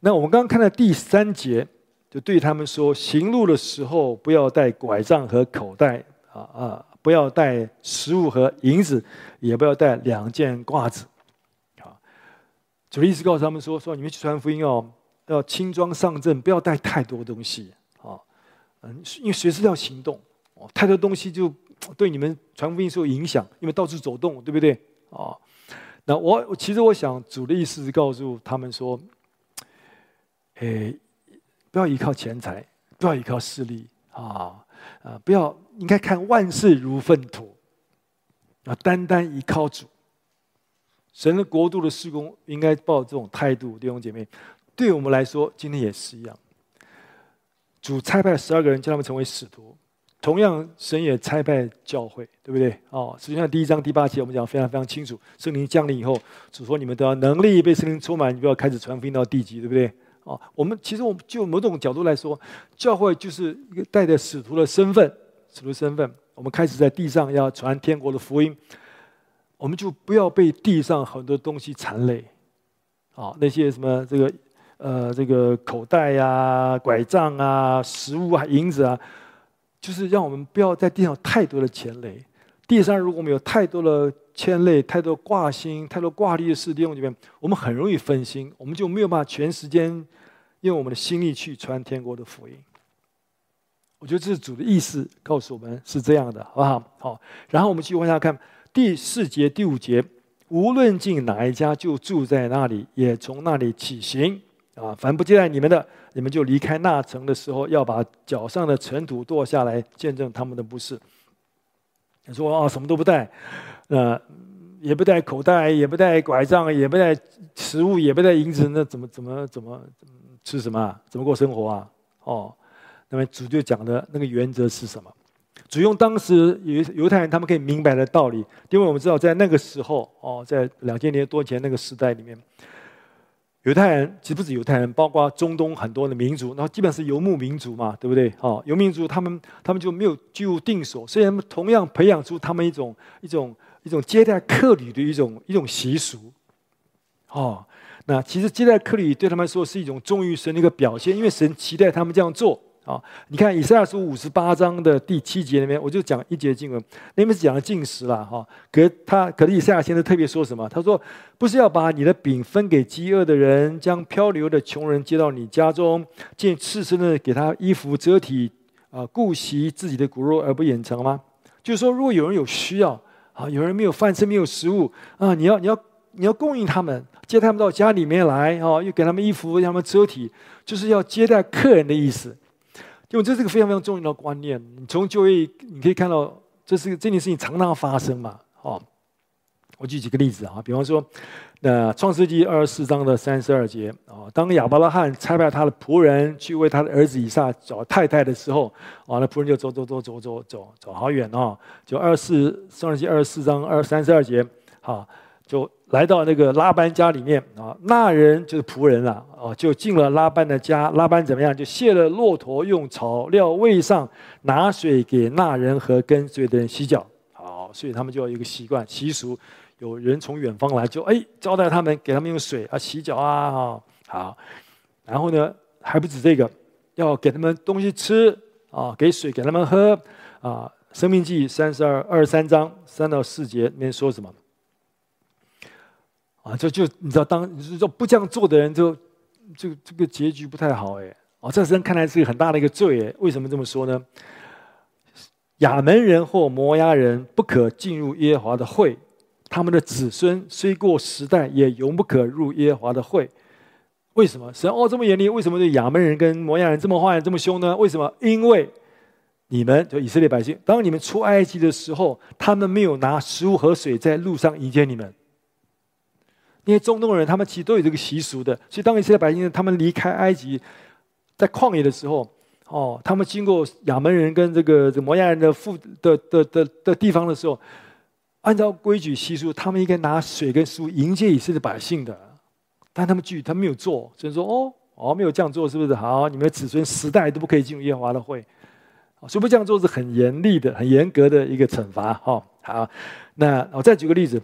那我们刚刚看到第三节，就对他们说：行路的时候不要带拐杖和口袋，啊啊，不要带食物和银子，也不要带两件褂子。啊主的意思告诉他们说：“说你们去传福音哦，要轻装上阵，不要带太多东西啊，嗯，因为随时要行动，太多东西就对你们传福音受影响，因为到处走动，对不对？啊，那我其实我想主的意思是告诉他们说，诶，不要依靠钱财，不要依靠势力啊，啊，不要应该看万事如粪土，啊，单单依靠主。神的国度的施工应该抱这种态度，弟兄姐妹，对我们来说，今天也是一样。主差派十二个人，叫他们成为使徒。同样，神也差派教会，对不对？哦，实际上第一章第八节我们讲非常非常清楚，圣灵降临以后，主说你们都要能力被圣灵充满，你就要开始传福音到地极，对不对？哦，我们其实我们就某种角度来说，教会就是一个带着使徒的身份，使徒身份，我们开始在地上要传天国的福音。我们就不要被地上很多东西缠累，啊，那些什么这个，呃，这个口袋呀、拐杖啊、食物啊、银子啊，就是让我们不要在地上太多的钱累。地上如果我们有太多的牵累、太多挂心、太多挂虑的事，弟兄姐妹，我们很容易分心，我们就没有办法全时间用我们的心力去传天国的福音。我觉得这是主的意思，告诉我们是这样的，好不好？好，然后我们继续往下看。第四节、第五节，无论进哪一家，就住在那里，也从那里起行。啊，凡不接待你们的，你们就离开那城的时候，要把脚上的尘土跺下来，见证他们的不是。你说啊，什么都不带，呃，也不带口袋，也不带拐杖，也不带食物，也不带银子，那怎么怎么怎么吃什么？怎么过生活啊？哦，那么主就讲的那个原则是什么？主用当时犹犹太人他们可以明白的道理，因为我们知道在那个时候哦，在两千年多前那个时代里面，犹太人其实不止犹太人，包括中东很多的民族，然后基本上是游牧民族嘛，对不对？哦，游牧民族他们他们就没有居无定所，所以他们同样培养出他们一种一种一种接待客旅的一种一种习俗。哦，那其实接待客旅对他们来说是一种忠于神的一个表现，因为神期待他们这样做。啊，你看以赛亚书五十八章的第七节里面，我就讲一节经文，那边是讲了禁食了哈。可他，可是以赛亚先生特别说什么？他说：“不是要把你的饼分给饥饿的人，将漂流的穷人接到你家中，见赤身的给他衣服遮体，啊，顾惜自己的骨肉而不掩藏吗？”就是说，如果有人有需要啊，有人没有饭吃，没有食物啊，你要你要你要供应他们，接他们到家里面来啊，又给他们衣服，让他们遮体，就是要接待客人的意思。因为这是个非常非常重要的观念，你从就业你可以看到，这是这件事情常常发生嘛。哦，我举几个例子啊，比方说，那创世纪二十四章的三十二节啊，当亚伯拉罕差派他的仆人去为他的儿子以撒找太太的时候，啊，那仆人就走走走走走走走好远哦，就二十四创世纪二十四章二三十二节，啊，就。来到那个拉班家里面啊，那人就是仆人了啊，就进了拉班的家。拉班怎么样？就卸了骆驼，用草料喂上，拿水给那人和跟随的人洗脚。好，所以他们就有一个习惯习俗，有人从远方来就哎招待他们，给他们用水啊洗脚啊。好，然后呢还不止这个，要给他们东西吃啊，给水给他们喝啊。生命记三十二二三章三到四节里面说什么？啊，就就你知道，当你说不这样做的人就，就这个结局不太好哎。哦，这实看来是一个很大的一个罪哎。为什么这么说呢？亚门人或摩押人不可进入耶和华的会，他们的子孙虽过十代，也永不可入耶和华的会。为什么？神哦这么严厉？为什么对亚门人跟摩押人这么坏、这么凶呢？为什么？因为你们就以色列百姓，当你们出埃及的时候，他们没有拿食物和水在路上迎接你们。因为中东人，他们其实都有这个习俗的，所以当以色列百姓他们离开埃及，在旷野的时候，哦，他们经过亚门人跟这个这摩押人的附的的的的地方的时候，按照规矩习俗，他们应该拿水跟食物迎接以色列百姓的，但他们拒，他们没有做，所以说哦哦，没有这样做，是不是？好，你们的子孙十代都不可以进入耶和华的会，所以不这样做是很严厉的、很严格的一个惩罚。哈，好，那我再举个例子。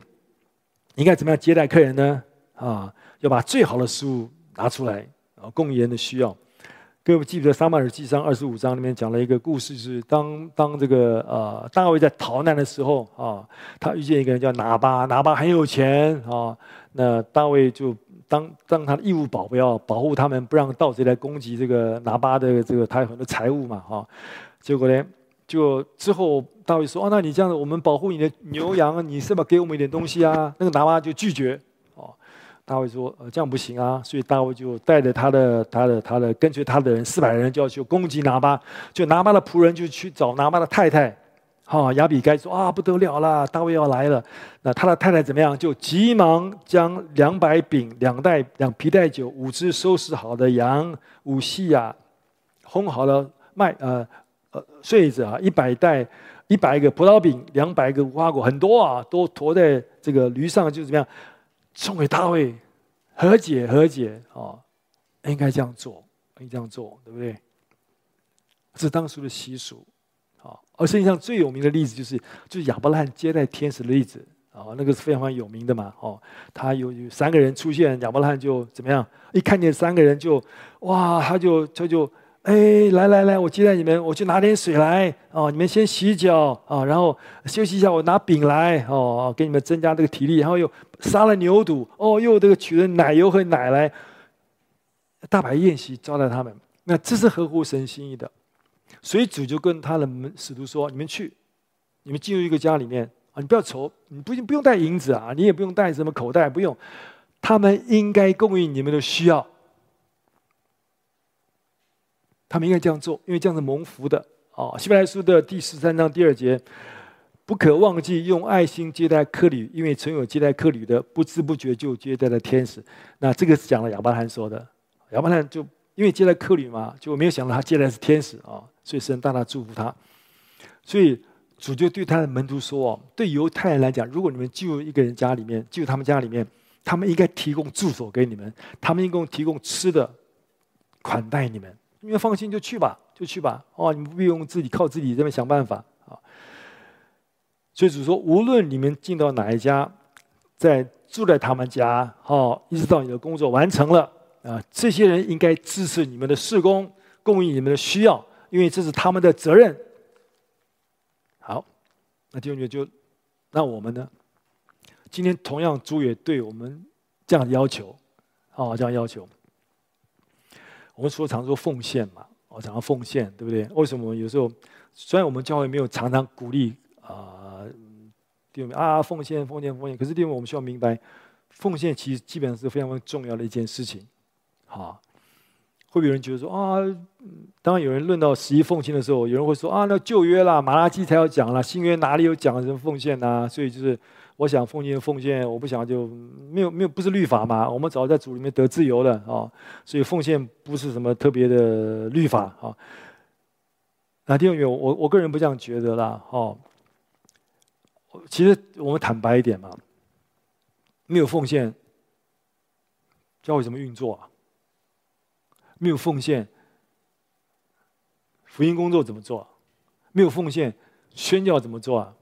应该怎么样接待客人呢？啊，要把最好的食物拿出来，啊，供人的需要。各位记不记得撒母耳记上二十五章里面讲了一个故事，是当当这个呃大卫在逃难的时候啊，他遇见一个人叫拿巴，拿巴很有钱啊，那大卫就当当他的义务保镖，保护他们，不让盗贼来攻击这个拿巴的这个他有很多财物嘛，哈。结果呢，就之后大卫说：“哦，那你这样子，我们保护你的牛羊，你是不是给我们一点东西啊？”那个拿巴就拒绝。哦，大卫说：“呃，这样不行啊。”所以大卫就带着他的、他的、他的跟随他的人四百人，就要去攻击拿巴。就拿巴的仆人就去找拿巴的太太，哈亚比该说：“啊，不得了了，大卫要来了。”那他的太太怎么样？就急忙将两百饼、两袋、两皮袋酒、五只收拾好的羊、五细呀、烘好了麦，呃。呃，穗子啊，一百袋，一百个葡萄饼，两百个无花果，很多啊，都驮在这个驴上，就怎么样送给大卫，和解和解啊，应该这样做，应该这样做，对不对？这是当时的习俗啊。而圣经上最有名的例子就是，就是亚伯拉罕接待天使的例子啊，那个是非常非常有名的嘛。哦，他有有三个人出现，亚伯拉罕就怎么样？一看见三个人就哇，他就他就。哎，来来来，我接待你们，我去拿点水来哦。你们先洗脚啊，然后休息一下，我拿饼来哦，给你们增加这个体力。然后又杀了牛犊哦，又这个取了奶油和奶来，大摆宴席招待他们。那这是合乎神心意的，所以主就跟他的门使徒说：“你们去，你们进入一个家里面啊，你不要愁，你不不用带银子啊，你也不用带什么口袋，不用，他们应该供应你们的需要。”他们应该这样做，因为这样是蒙福的。啊，希伯来书的第十三章第二节，不可忘记用爱心接待客旅，因为曾有接待客旅的，不知不觉就接待了天使。那这个是讲了亚伯拉罕说的，亚伯拉罕就因为接待客旅嘛，就没有想到他接待是天使啊，所以神大大祝福他。所以主就对他的门徒说：“哦，对犹太人来讲，如果你们进入一个人家里面，进入他们家里面，他们应该提供住所给你们，他们应该提供吃的款待你们。”你们放心，就去吧，就去吧。哦，你们不用自己靠自己这边想办法啊。所以主说，无论你们进到哪一家，在住在他们家，哦，一直到你的工作完成了啊，这些人应该支持你们的施工，供应你们的需要，因为这是他们的责任。好，那弟兄姐就，那我们呢？今天同样主也对我们这样要求，啊，这样要求。我们说常说奉献嘛，我常常奉献，对不对？为什么有时候虽然我们教会没有常常鼓励啊，弟兄们啊奉献奉献奉献，可是弟兄们我们需要明白，奉献其实基本上是非常非常重要的一件事情。好，会不会有人觉得说啊，当有人论到十一奉献的时候，有人会说啊，那旧约啦，马拉基才要讲啦，新约哪里有讲什么奉献啊？所以就是。我想奉献奉献，我不想就没有没有不是律法嘛？我们早在主里面得自由了啊，所以奉献不是什么特别的律法啊。那弟兄们，我我个人不这样觉得啦。哦，其实我们坦白一点嘛，没有奉献，教会怎么运作啊？没有奉献，福音工作怎么做？没有奉献，宣教怎么做啊？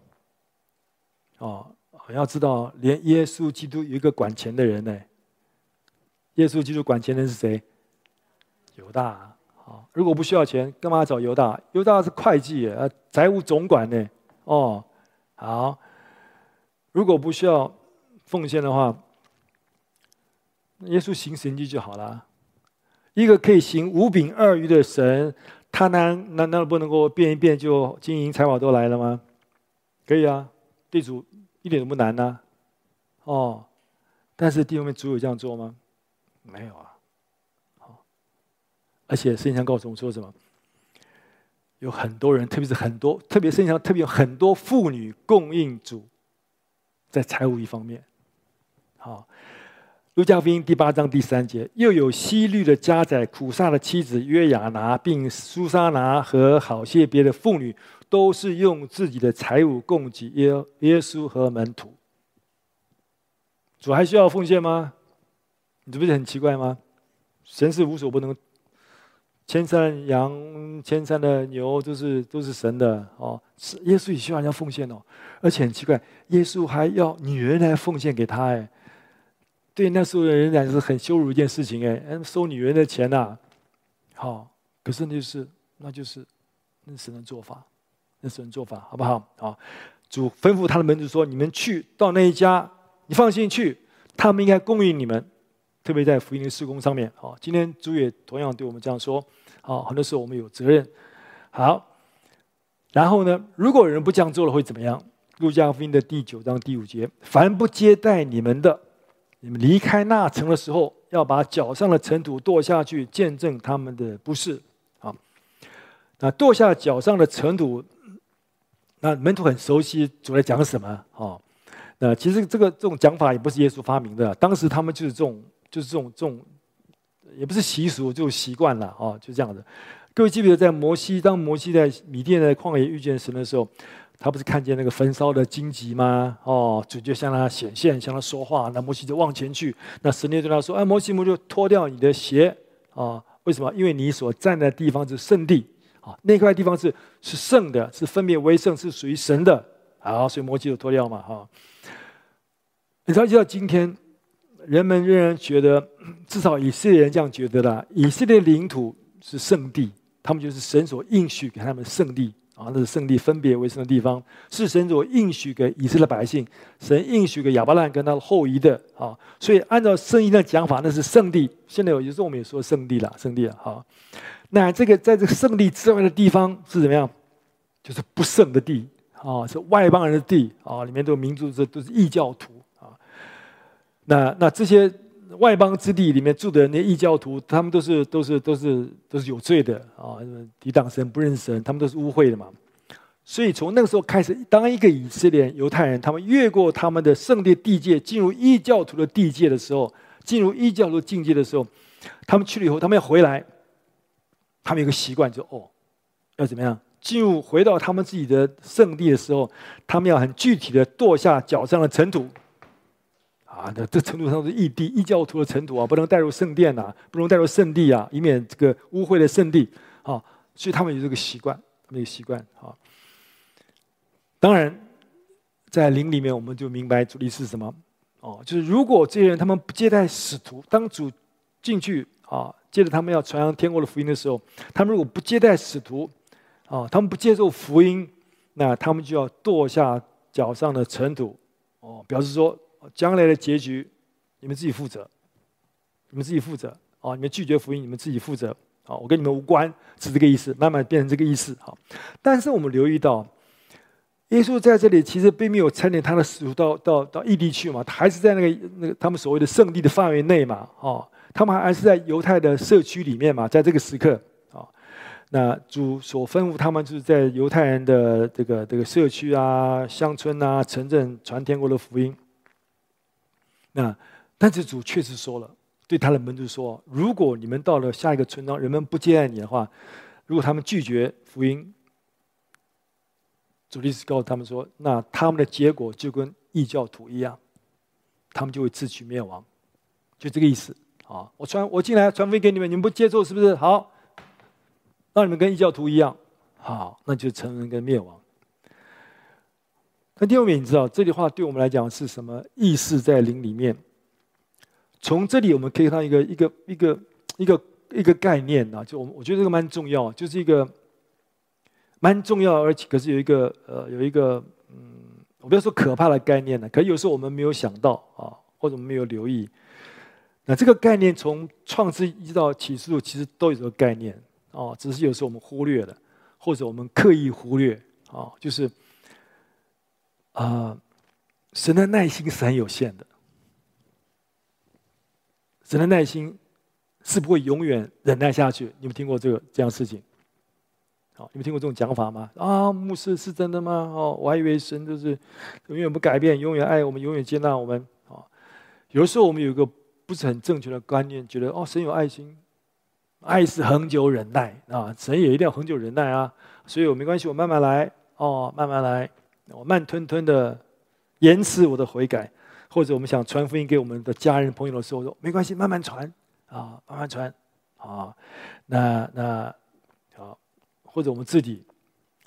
哦。你要知道，连耶稣基督有一个管钱的人呢。耶稣基督管钱的人是谁？犹大。好，如果不需要钱，干嘛找犹大？犹大是会计，呃，财务总管呢。哦，好。如果不需要奉献的话，耶稣行神迹就好了。一个可以行五饼二鱼的神，他难难道不能够变一变就金银财宝都来了吗？可以啊，地主。一点都不难呐、哦，但是弟兄们，主有这样做吗？没有啊，好，而且圣经上告诉我们说什么？有很多人，特别是很多，特别圣经上特别有很多妇女供应主，在财务一方面。好，路加福音第八章第三节，又有希律的家宰苦撒的妻子约亚拿，并苏珊拿和好些别的妇女。都是用自己的财物供给耶耶稣和门徒。主还需要奉献吗？你这不是很奇怪吗？神是无所不能，千山羊、千山的牛都是都是神的哦。耶稣也需要人家奉献哦，而且很奇怪，耶稣还要女人来奉献给他哎。对那时候的人来说是很羞辱一件事情哎，收女人的钱呐。好，可是那就是那就是那是神的做法。那是人做法，好不好？好，主吩咐他的门徒说：“你们去到那一家，你放心去，他们应该供应你们，特别在福音的施工上面。”好，今天主也同样对我们这样说。好，很多时候我们有责任。好，然后呢，如果有人不这样做了，会怎么样？路加福音的第九章第五节：凡不接待你们的，你们离开那城的时候，要把脚上的尘土跺下去，见证他们的不是。啊，那跺下脚上的尘土，那门徒很熟悉主在讲什么？啊，那其实这个这种讲法也不是耶稣发明的，当时他们就是这种，就是这种这种，也不是习俗，就习惯了啊，就这样的。各位记不记得，在摩西当摩西在米甸的旷野遇见神的时候，他不是看见那个焚烧的荆棘吗？哦，主就向他显现，向他说话。那摩西就往前去。那神就对他说：“哎，摩西，摩就脱掉你的鞋啊！为什么？因为你所站的地方是圣地啊，那块地方是是圣的，是分别为圣，是属于神的。好，所以摩西就脱掉嘛，哈。你知道，直到今天，人们仍然觉得，[CLEARS THROAT] 至少以色列人这样觉得啦，以色列领土是圣地。”他们就是神所应许给他们圣地啊，那是圣地分别为圣的地方，是神所应许给以色列百姓，神应许给亚伯兰跟他的后裔的啊。所以按照圣经的讲法，那是圣地。现在有时候我们也说圣地了，圣地了哈。那这个在这个圣地之外的地方是怎么样？就是不圣的地啊，是外邦人的地啊，里面都有民族，这都是异教徒啊。那那这些。外邦之地里面住的那异教徒，他们都是都是都是都是有罪的啊！抵挡神，不认神，他们都是污秽的嘛。所以从那个时候开始，当一个以色列犹太人，他们越过他们的圣地地界，进入异教徒的地界的时候，进入异教徒境界的时候，他们去了以后，他们要回来，他们有个习惯，就哦，要怎么样？进入回到他们自己的圣地的时候，他们要很具体的跺下脚上的尘土。啊，那这程度上是异地异教徒的尘土啊，不能带入圣殿呐、不能带入圣地啊，以免这个污秽的圣地啊。所以他们有这个习惯，他们有习惯啊。当然，在灵里面，我们就明白主力是什么哦，就是如果这些人他们不接待使徒，当主进去啊，接着他们要传扬天国的福音的时候，他们如果不接待使徒啊，他们不接受福音，那他们就要跺下脚上的尘土哦，表示说。将来的结局，你们自己负责。你们自己负责啊！你们拒绝福音，你们自己负责啊！我跟你们无关，是这个意思。慢慢变成这个意思啊。但是我们留意到，耶稣在这里其实并没有差遣他的使徒到到到异地去嘛，他还是在那个那个他们所谓的圣地的范围内嘛。哦，他们还是在犹太的社区里面嘛，在这个时刻啊。那主所吩咐他们，就是在犹太人的这个这个社区啊、乡村啊、城镇传天国的福音。那，但是主确实说了，对他的门徒说：“如果你们到了下一个村庄，人们不接待你的话，如果他们拒绝福音，主的意思告诉他们说，那他们的结果就跟异教徒一样，他们就会自取灭亡，就这个意思啊！我传我进来传福音给你们，你们不接受是不是？好，让你们跟异教徒一样，好，那就成人跟灭亡。”那第二点，你知道这句话对我们来讲是什么意思？在灵里面，从这里我们可以看到一个一个一个一个一个概念啊，就我我觉得这个蛮重要，就是一个蛮重要，而且可是有一个呃有一个嗯，我不要说可怕的概念呢，可有时候我们没有想到啊，或者我们没有留意。那这个概念从创世一直到启示录，其实都有这个概念啊，只是有时候我们忽略了，或者我们刻意忽略啊，就是。啊、神的耐心是很有限的。神的耐心是不会永远忍耐下去。你们听过这个这样事情？好，你们听过这种讲法吗？啊，牧师是真的吗？哦，我还以为神就是永远不改变，永远爱我们，永远接纳我们。啊，有时候我们有一个不是很正确的观念，觉得哦，神有爱心，爱是恒久忍耐啊，神也一定要恒久忍耐啊。所以我没关系，我慢慢来哦，慢慢来。我慢吞吞的延迟我的悔改，或者我们想传福音给我们的家人朋友的时候，说没关系，慢慢传啊，慢慢传啊。那那好，或者我们自己，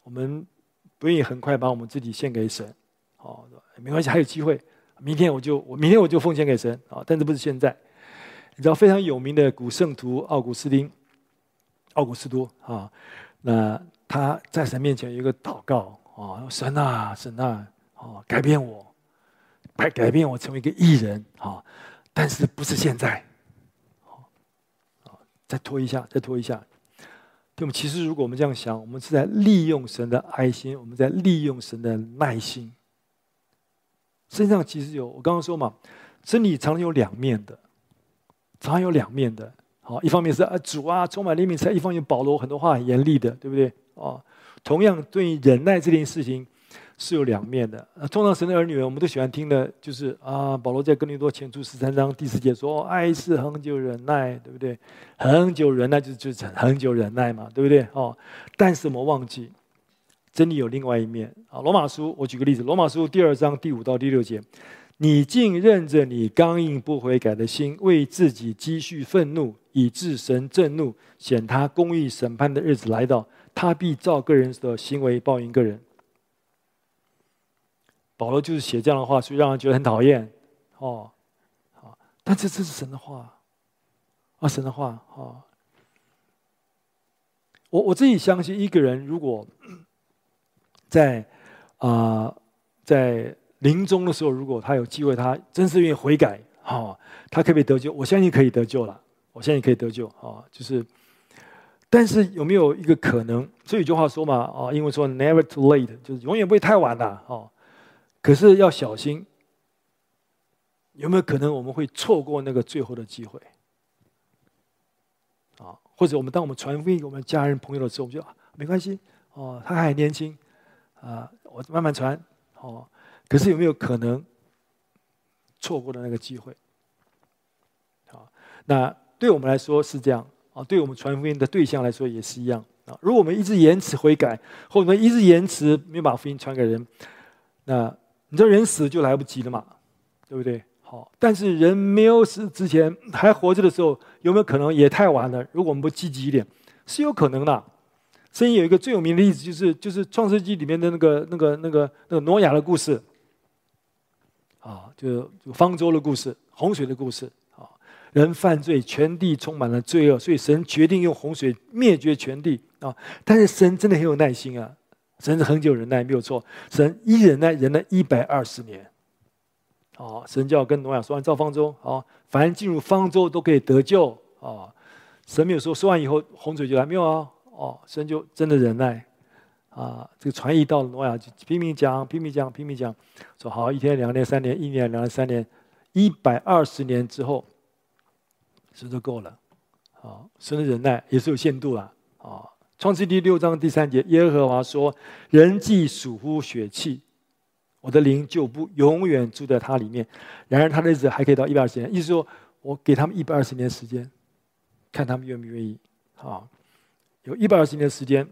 我们不愿意很快把我们自己献给神，好，没关系，还有机会，明天我就我明天我就奉献给神啊。但是不是现在？你知道非常有名的古圣徒奥古斯丁，奥古斯都啊，那他在神面前有一个祷告。哦，神啊，神啊，哦，改变我，改改变我，成为一个艺人啊！但是不是现在？哦再拖一下，再拖一下。那么，其实如果我们这样想，我们是在利用神的爱心，我们在利用神的耐心。身上其实有，我刚刚说嘛，真理常常有两面的，常常有两面的。好，一方面是啊主啊充满怜悯慈爱，一方面保罗很多话很严厉的，对不对？哦，同样对于忍耐这件事情。是有两面的。通常神的儿女，我们都喜欢听的，就是啊，保罗在哥林多前书十三章第四节说：“爱是恒久忍耐，对不对？恒久忍耐就是就是恒久忍耐嘛，对不对？哦，但是我们忘记，真理有另外一面啊。罗马书，我举个例子，罗马书第二章第五到第六节：你竟任着你刚硬不悔改的心，为自己积蓄愤怒，以致神震怒，显他公义审判的日子来到，他必照个人的行为报应个人。”保罗就是写这样的话，所以让人觉得很讨厌，哦，好，但这这是神的话，啊，神的话，哦，我我自己相信，一个人如果 [CLEARS THROAT] 在啊、在临终的时候，如果他有机会，他真是愿意悔改，哦，他可不可以得救？我相信可以得救了，我相信可以得救，啊、哦，就是，但是有没有一个可能？所以有句话说嘛，啊、哦，英文说 “never too late”，就是永远不会太晚了，哦。可是要小心，有没有可能我们会错过那个最后的机会？啊，或者我们当我们传福音给我们家人朋友的时候，我们就啊，没关系哦，他还年轻啊，我慢慢传哦。可是有没有可能错过的那个机会？啊，那对我们来说是这样啊，对我们传福音的对象来说也是一样啊。如果我们一直延迟悔改，或者我们一直延迟没有把福音传给人，那。你知道人死就来不及了嘛，对不对？好，但是人没有死之前还活着的时候，有没有可能也太晚了？如果我们不积极一点，是有可能的。圣经有一个最有名的例子，就是就是创世纪里面的那个那个那个那个挪亚的故事，啊，就就方舟的故事，洪水的故事。人犯罪，全地充满了罪恶，所以神决定用洪水灭绝全地啊。但是神真的很有耐心啊。神是恒久忍耐，没有错。神一忍耐，忍了一百二十年。哦，神就要跟挪亚说完造方舟，哦，凡进入方舟都可以得救。哦，神没有说说完以后洪水就来，没有啊。哦，神就真的忍耐。啊，这个传译到了挪亚就拼命讲，拼命讲，拼命讲，说好一天、两天、三年，一年、两年、三年，一百二十年之后，神就够了。啊，神的忍耐也是有限度啊。啊。创世记六章第三节，耶和华说：“人既属乎血气，我的灵就不永远住在他里面。然而他的日子还可以到一百二十年，意思说我给他们一百二十年时间，看他们愿不愿意。啊，有一百二十年时间，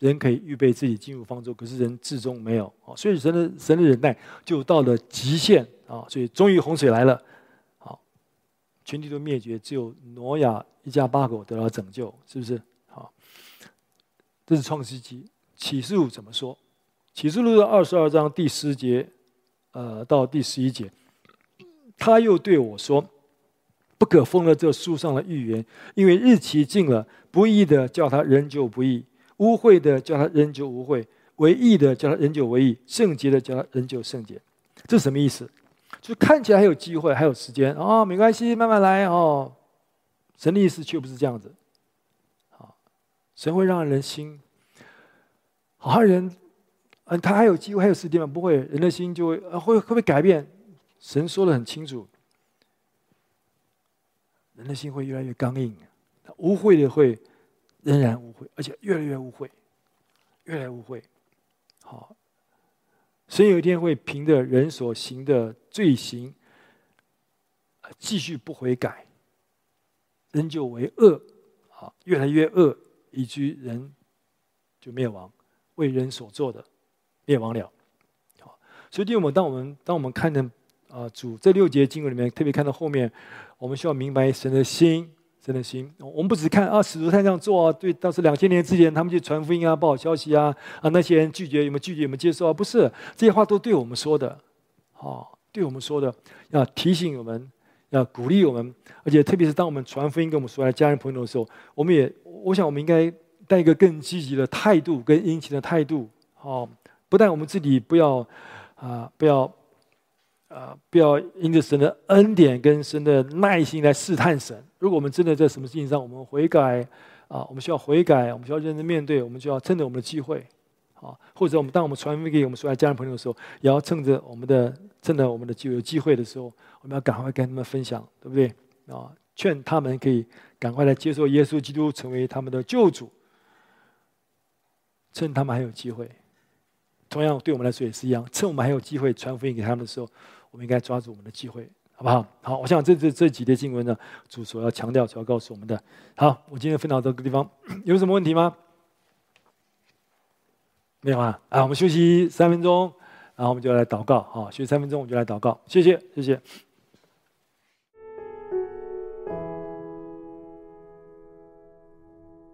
人可以预备自己进入方舟，可是人至终没有。啊，所以神的神的忍耐就到了极限。啊，所以终于洪水来了，全体都灭绝，只有挪亚一家八口得到拯救，是不是？”好这是创世纪，启示录怎么说？启示录的二十二章第十节，呃，到第十一节，他又对我说：“不可封了这书上的预言，因为日期近了。不义的叫他仍旧不义，污秽的叫他仍旧污秽，为义的叫他仍旧为义，圣洁的叫他仍旧圣洁。”这什么意思？就看起来还有机会，还有时间啊、哦，没关系，慢慢来哦。神的意思却不是这样子。啊神会让人心，好像人，嗯，他还有机会，还有时间吗？不会，人的心就会，会会不会改变？神说得很清楚，人的心会越来越刚硬，他污秽的会仍然污秽，而且越来越污秽，越来越污秽。好，神有一天会凭着人所行的罪行，继续不悔改，仍旧为恶，好，越来越恶。以及人就灭亡，为人所做的灭亡了。好，所以，弟兄们，当我们当我们看见啊主这六节经文里面，特别看到后面，我们需要明白神的心，真的心。我们不只看啊，使徒他这样做啊，对，当时两千年之前，他们去传福音啊，报好消息啊，啊，那些人拒绝有没有拒绝有没有接受啊？不是，这些话都对我们说的，好，对我们说的，要提醒我们，要鼓励我们，而且特别是当我们传福音给我们所有的家人朋友的时候，我们也。我想，我们应该带一个更积极的态度，跟殷勤的态度。哦，不但我们自己不要啊，不要啊，不要因着神的恩典跟神的耐心来试探神。如果我们真的在什么事情上我们悔改啊，我们需要悔改，我们需要认真面对，我们就要趁着我们的机会，啊，或者我们当我们传福音给我们所有家人朋友的时候，也要趁着我们的趁着我们的机会有机会的时候，我们要赶快跟他们分享，对不对？啊，劝他们可以赶快来接受耶稣基督成为他们的救主，趁他们还有机会。同样对我们来说也是一样，趁我们还有机会传福音给他们的时候，我们应该抓住我们的机会。好不好？好，我想这这这几节经文呢，主所要强调、所要告诉我们的。好，我今天分享到这个地方，[CLEARS THROAT] 有什么问题吗？没有啊？啊，我们休息三分钟，然后我们就来祷告。好，休息三分钟，我们就来祷告。谢谢，谢谢。